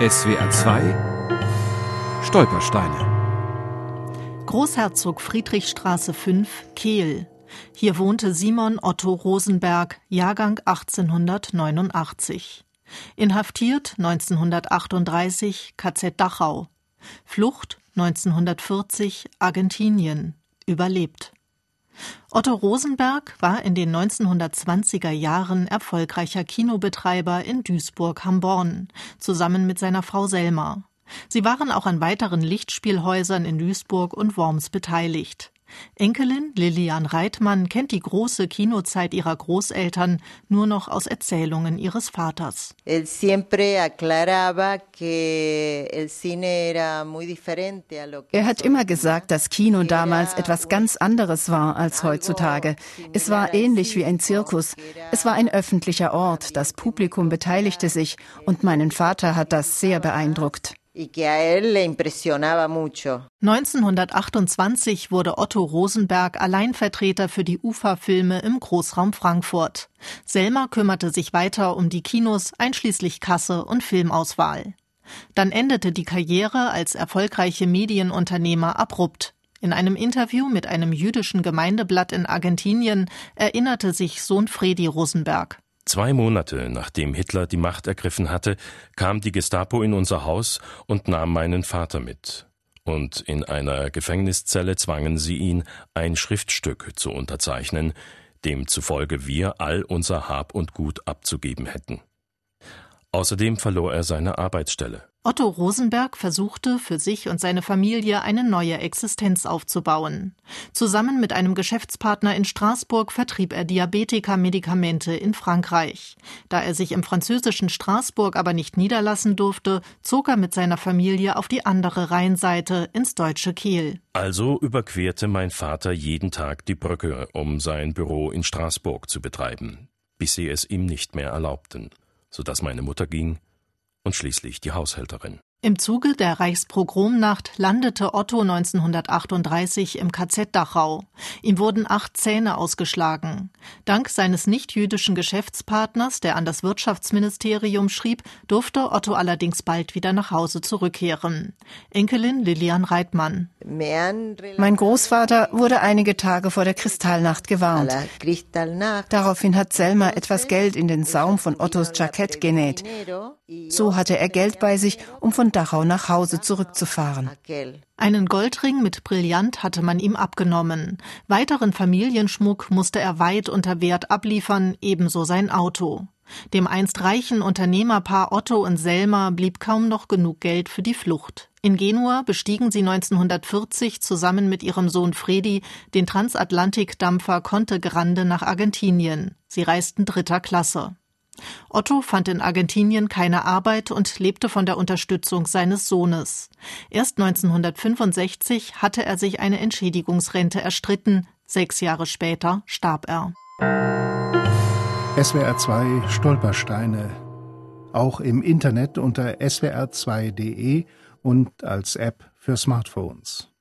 SWR 2 Stolpersteine Großherzog Friedrichstraße 5, Kehl. Hier wohnte Simon Otto Rosenberg, Jahrgang 1889. Inhaftiert 1938 KZ Dachau. Flucht 1940 Argentinien. Überlebt. Otto Rosenberg war in den 1920er Jahren erfolgreicher Kinobetreiber in Duisburg-Hamborn, zusammen mit seiner Frau Selma. Sie waren auch an weiteren Lichtspielhäusern in Duisburg und Worms beteiligt. Enkelin Lilian Reitmann kennt die große Kinozeit ihrer Großeltern nur noch aus Erzählungen ihres Vaters. Er hat immer gesagt, dass Kino damals etwas ganz anderes war als heutzutage. Es war ähnlich wie ein Zirkus. Es war ein öffentlicher Ort, das Publikum beteiligte sich und meinen Vater hat das sehr beeindruckt. 1928 wurde Otto Rosenberg Alleinvertreter für die UFA-Filme im Großraum Frankfurt. Selma kümmerte sich weiter um die Kinos, einschließlich Kasse und Filmauswahl. Dann endete die Karriere als erfolgreiche Medienunternehmer abrupt. In einem Interview mit einem jüdischen Gemeindeblatt in Argentinien erinnerte sich Sohn Fredi Rosenberg. Zwei Monate nachdem Hitler die Macht ergriffen hatte, kam die Gestapo in unser Haus und nahm meinen Vater mit. Und in einer Gefängniszelle zwangen sie ihn, ein Schriftstück zu unterzeichnen, demzufolge wir all unser Hab und Gut abzugeben hätten. Außerdem verlor er seine Arbeitsstelle. Otto Rosenberg versuchte für sich und seine Familie eine neue Existenz aufzubauen. Zusammen mit einem Geschäftspartner in Straßburg vertrieb er Diabetiker-Medikamente in Frankreich. Da er sich im französischen Straßburg aber nicht niederlassen durfte, zog er mit seiner Familie auf die andere Rheinseite ins deutsche Kiel. Also überquerte mein Vater jeden Tag die Brücke, um sein Büro in Straßburg zu betreiben, bis sie es ihm nicht mehr erlaubten, so dass meine Mutter ging und schließlich die Haushälterin. Im Zuge der Reichspogromnacht landete Otto 1938 im KZ Dachau. Ihm wurden acht Zähne ausgeschlagen. Dank seines nichtjüdischen Geschäftspartners, der an das Wirtschaftsministerium schrieb, durfte Otto allerdings bald wieder nach Hause zurückkehren. Enkelin Lilian Reitmann. Mein Großvater wurde einige Tage vor der Kristallnacht gewarnt. Daraufhin hat Selma etwas Geld in den Saum von Ottos Jackett genäht. So hatte er Geld bei sich, um von Dachau nach Hause zurückzufahren. Einen Goldring mit Brillant hatte man ihm abgenommen. Weiteren Familienschmuck musste er weit unter Wert abliefern, ebenso sein Auto. Dem einst reichen Unternehmerpaar Otto und Selma blieb kaum noch genug Geld für die Flucht. In Genua bestiegen sie 1940 zusammen mit ihrem Sohn Fredi den Transatlantikdampfer Conte Grande nach Argentinien. Sie reisten dritter Klasse. Otto fand in Argentinien keine Arbeit und lebte von der Unterstützung seines Sohnes. Erst 1965 hatte er sich eine Entschädigungsrente erstritten. Sechs Jahre später starb er. SWR 2 Stolpersteine. Auch im Internet unter swr2.de und als App für Smartphones.